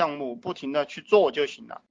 项目不停的去做就行了。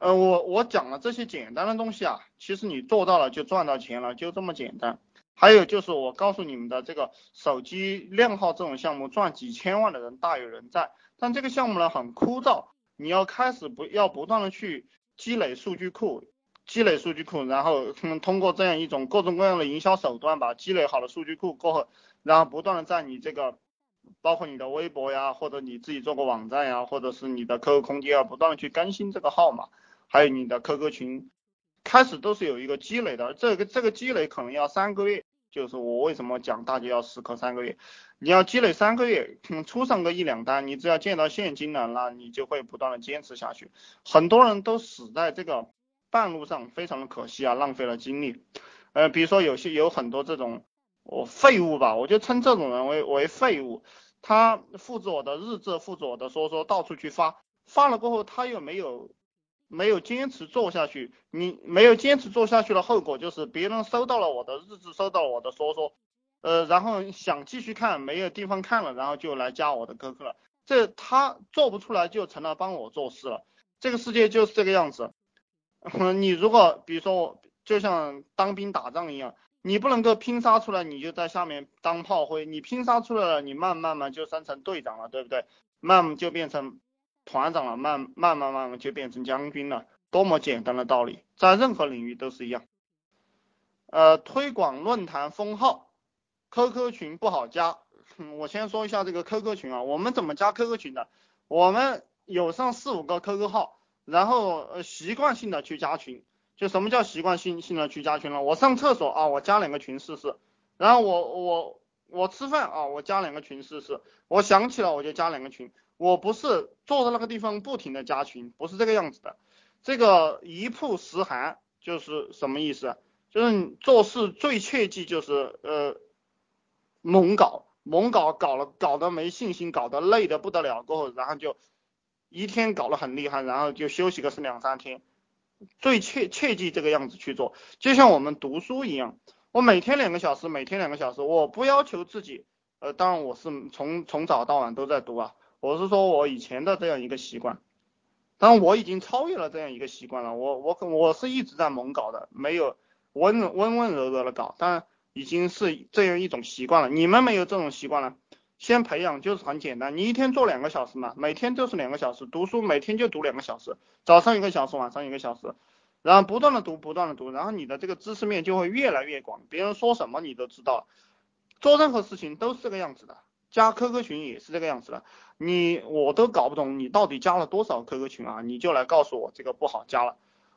呃，我我讲了这些简单的东西啊，其实你做到了就赚到钱了，就这么简单。还有就是我告诉你们的这个手机靓号这种项目，赚几千万的人大有人在。但这个项目呢很枯燥，你要开始不要不断的去积累数据库，积累数据库，然后通过这样一种各种各样的营销手段吧，积累好了数据库过后，然后不断的在你这个。包括你的微博呀，或者你自己做个网站呀，或者是你的 QQ 空间啊，不断的去更新这个号码，还有你的 QQ 群，开始都是有一个积累的，这个这个积累可能要三个月，就是我为什么讲大家要死磕三个月，你要积累三个月，出上个一两单，你只要见到现金了，那你就会不断的坚持下去。很多人都死在这个半路上，非常的可惜啊，浪费了精力。呃，比如说有些有很多这种我废物吧，我就称这种人为为废物。他复制我的日志，复制我的说说，到处去发，发了过后他又没有没有坚持做下去，你没有坚持做下去的后果就是别人收到了我的日志，收到我的说说，呃，然后想继续看没有地方看了，然后就来加我的 QQ 了，这他做不出来就成了帮我做事了，这个世界就是这个样子，你如果比如说我就像当兵打仗一样。你不能够拼杀出来，你就在下面当炮灰。你拼杀出来了，你慢慢慢就升成队长了，对不对？慢慢就变成团长了，慢慢慢慢慢就变成将军了。多么简单的道理，在任何领域都是一样。呃，推广论坛封号，QQ 群不好加。我先说一下这个 QQ 群啊，我们怎么加 QQ 群的？我们有上四五个 QQ 号，然后习惯性的去加群。就什么叫习惯性性的去加群了？我上厕所啊，我加两个群试试。然后我我我吃饭啊，我加两个群试试。我想起了我就加两个群。我不是坐在那个地方不停的加群，不是这个样子的。这个一曝十寒就是什么意思？就是你做事最切记就是呃猛搞猛搞搞了搞得没信心，搞得累的不得了过后，然后就一天搞得很厉害，然后就休息个是两三天。最切切记这个样子去做，就像我们读书一样，我每天两个小时，每天两个小时，我不要求自己，呃，当然我是从从早到晚都在读啊，我是说我以前的这样一个习惯，当然我已经超越了这样一个习惯了，我我我是一直在猛搞的，没有温温温柔柔的搞，但已经是这样一种习惯了，你们没有这种习惯了。先培养就是很简单，你一天做两个小时嘛，每天就是两个小时读书，每天就读两个小时，早上一个小时，晚上一个小时，然后不断的读，不断的读，然后你的这个知识面就会越来越广，别人说什么你都知道。做任何事情都是这个样子的，加 QQ 群也是这个样子的，你我都搞不懂你到底加了多少 QQ 群啊，你就来告诉我这个不好加了。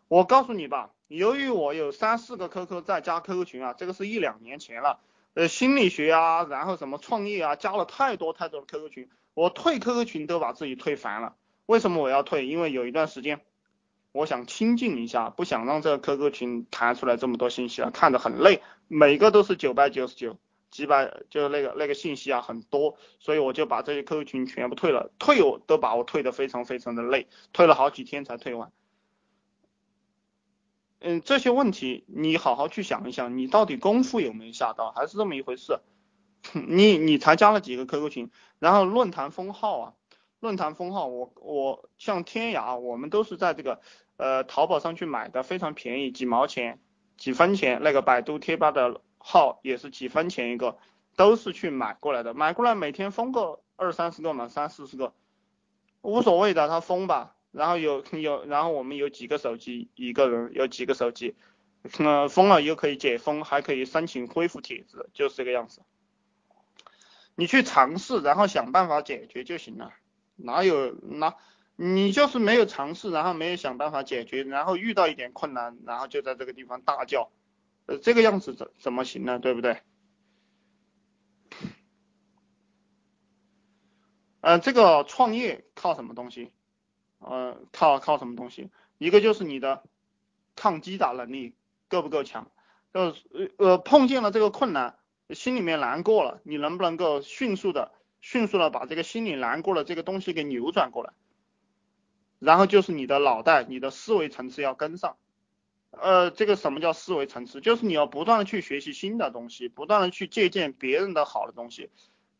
我告诉你吧，由于我有三四个 QQ 在加 QQ 群啊，这个是一两年前了。呃，心理学啊，然后什么创业啊，加了太多太多的 QQ 群，我退 QQ 群都把自己退烦了。为什么我要退？因为有一段时间，我想清静一下，不想让这个 QQ 群弹出来这么多信息啊，看着很累，每个都是九百九十九，几百就是那个那个信息啊很多，所以我就把这些 QQ 群全部退了，退我都把我退的非常非常的累，退了好几天才退完。嗯，这些问题你好好去想一想，你到底功夫有没有下到，还是这么一回事？你你才加了几个 QQ 群，然后论坛封号啊，论坛封号，我我像天涯，我们都是在这个呃淘宝上去买的，非常便宜，几毛钱、几分钱，那个百度贴吧的号也是几分钱一个，都是去买过来的，买过来每天封个二三十个嘛，三四十个，无所谓的，他封吧。然后有有，然后我们有几个手机，一个人有几个手机，呃，封了又可以解封，还可以申请恢复帖子，就是这个样子。你去尝试，然后想办法解决就行了。哪有哪，你就是没有尝试，然后没有想办法解决，然后遇到一点困难，然后就在这个地方大叫，呃，这个样子怎怎么行呢？对不对？嗯，这个创业靠什么东西？呃，靠靠什么东西？一个就是你的抗击打能力够不够强，呃呃碰见了这个困难，心里面难过了，你能不能够迅速的迅速的把这个心里难过的这个东西给扭转过来？然后就是你的脑袋，你的思维层次要跟上。呃，这个什么叫思维层次？就是你要不断的去学习新的东西，不断的去借鉴别人的好的东西。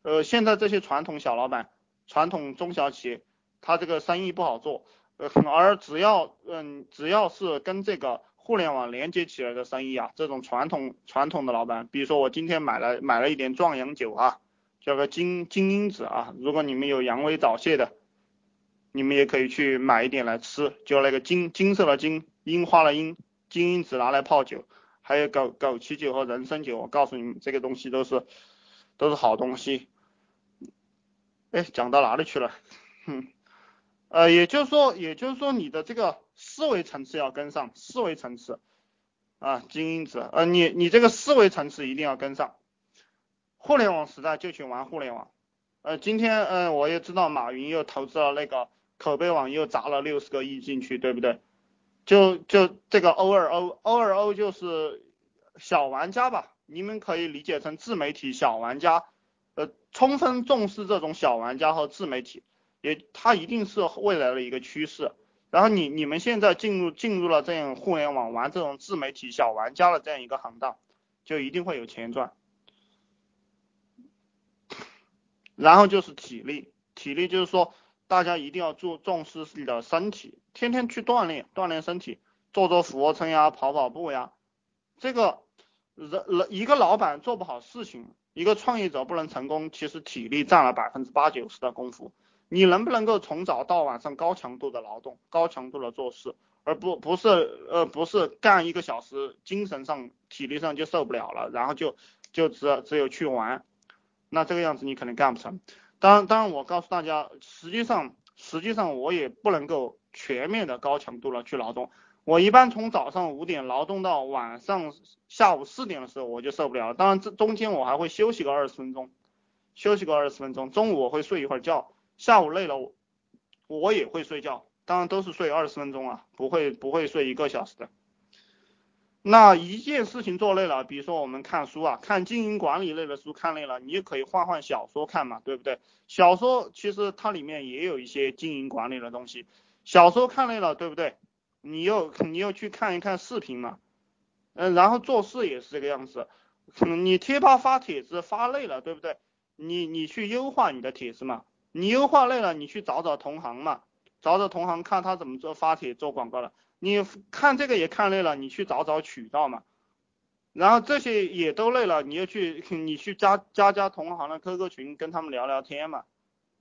呃，现在这些传统小老板、传统中小企业。他这个生意不好做，呃，而只要嗯只要是跟这个互联网连接起来的生意啊，这种传统传统的老板，比如说我今天买了买了一点壮阳酒啊，叫个金金樱子啊，如果你们有阳痿早泄的，你们也可以去买一点来吃，就那个金金色的金，樱花的樱，金樱子拿来泡酒，还有枸枸杞酒和人参酒，我告诉你们，这个东西都是都是好东西。哎，讲到哪里去了？哼。呃，也就是说，也就是说，你的这个思维层次要跟上，思维层次啊，金因子，呃，你你这个思维层次一定要跟上。互联网时代就去玩互联网，呃，今天嗯，我也知道马云又投资了那个口碑网，又砸了六十个亿进去，对不对？就就这个 O 二 O，O 二 O 就是小玩家吧，你们可以理解成自媒体小玩家，呃，充分重视这种小玩家和自媒体。也，它一定是未来的一个趋势。然后你你们现在进入进入了这样互联网玩这种自媒体小玩家的这样一个行当，就一定会有钱赚。然后就是体力，体力就是说大家一定要注重视自己的身体，天天去锻炼锻炼身体，做做俯卧撑呀，跑跑步呀。这个人一个老板做不好事情，一个创业者不能成功，其实体力占了百分之八九十的功夫。你能不能够从早到晚上高强度的劳动，高强度的做事，而不不是呃不是干一个小时，精神上体力上就受不了了，然后就就只只有去玩，那这个样子你肯定干不成。当当然我告诉大家，实际上实际上我也不能够全面的高强度的去劳动，我一般从早上五点劳动到晚上下午四点的时候我就受不了了。当然这中间我还会休息个二十分钟，休息个二十分钟，中午我会睡一会儿觉。下午累了，我我也会睡觉，当然都是睡二十分钟啊，不会不会睡一个小时的。那一件事情做累了，比如说我们看书啊，看经营管理类的书看累了，你也可以换换小说看嘛，对不对？小说其实它里面也有一些经营管理的东西。小说看累了，对不对？你又你又去看一看视频嘛，嗯，然后做事也是这个样子，你贴吧发帖子发累了，对不对？你你去优化你的帖子嘛。你优化累了，你去找找同行嘛，找找同行看他怎么做发帖做广告了。你看这个也看累了，你去找找渠道嘛。然后这些也都累了，你又去 你去加加加同行的 QQ 群，跟他们聊聊天嘛，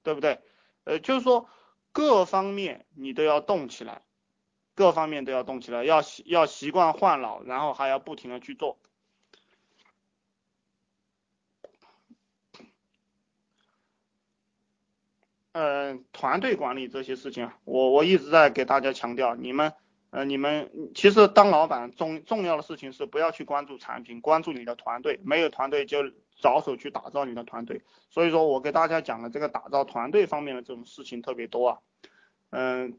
对不对？呃，就是说各方面你都要动起来，各方面都要动起来，要习要习惯换脑，然后还要不停的去做。嗯，团队管理这些事情，我我一直在给大家强调，你们，呃，你们其实当老板重重要的事情是不要去关注产品，关注你的团队，没有团队就着手去打造你的团队。所以说我给大家讲的这个打造团队方面的这种事情特别多啊，嗯，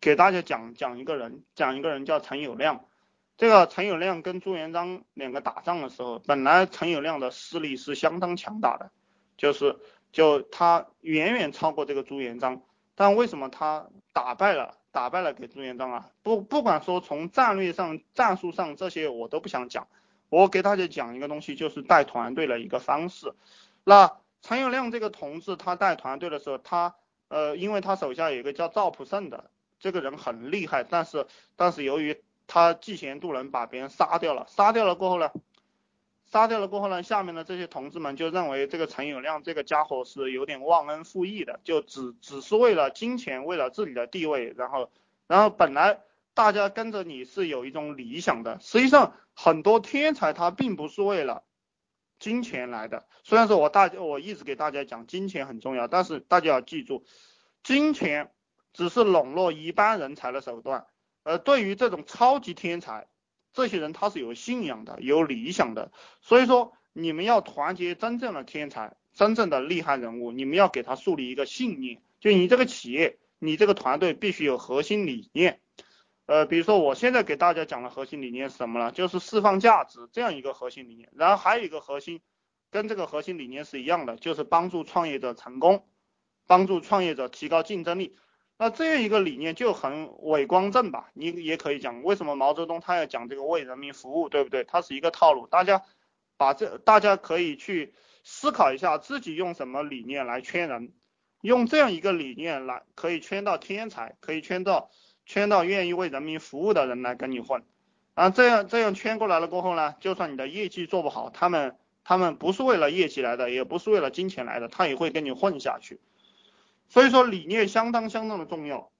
给大家讲讲一个人，讲一个人叫陈友谅，这个陈友谅跟朱元璋两个打仗的时候，本来陈友谅的势力是相当强大的，就是。就他远远超过这个朱元璋，但为什么他打败了打败了给朱元璋啊？不不管说从战略上战术上这些我都不想讲，我给大家讲一个东西，就是带团队的一个方式。那陈友谅这个同志他带团队的时候，他呃因为他手下有一个叫赵普胜的这个人很厉害，但是但是由于他嫉贤妒能把别人杀掉了，杀掉了过后呢？杀掉了过后呢，下面的这些同志们就认为这个陈友谅这个家伙是有点忘恩负义的，就只只是为了金钱，为了自己的地位，然后然后本来大家跟着你是有一种理想的，实际上很多天才他并不是为了金钱来的。虽然说我大我一直给大家讲金钱很重要，但是大家要记住，金钱只是笼络一般人才的手段，而对于这种超级天才。这些人他是有信仰的，有理想的，所以说你们要团结真正的天才，真正的厉害人物，你们要给他树立一个信念，就你这个企业，你这个团队必须有核心理念，呃，比如说我现在给大家讲的核心理念是什么呢？就是释放价值这样一个核心理念，然后还有一个核心，跟这个核心理念是一样的，就是帮助创业者成功，帮助创业者提高竞争力。那这样一个理念就很伪光正吧？你也可以讲，为什么毛泽东他要讲这个为人民服务，对不对？它是一个套路。大家把这，大家可以去思考一下，自己用什么理念来圈人，用这样一个理念来，可以圈到天才，可以圈到圈到愿意为人民服务的人来跟你混，啊，这样这样圈过来了过后呢，就算你的业绩做不好，他们他们不是为了业绩来的，也不是为了金钱来的，他也会跟你混下去。所以说理念相当相当的重要。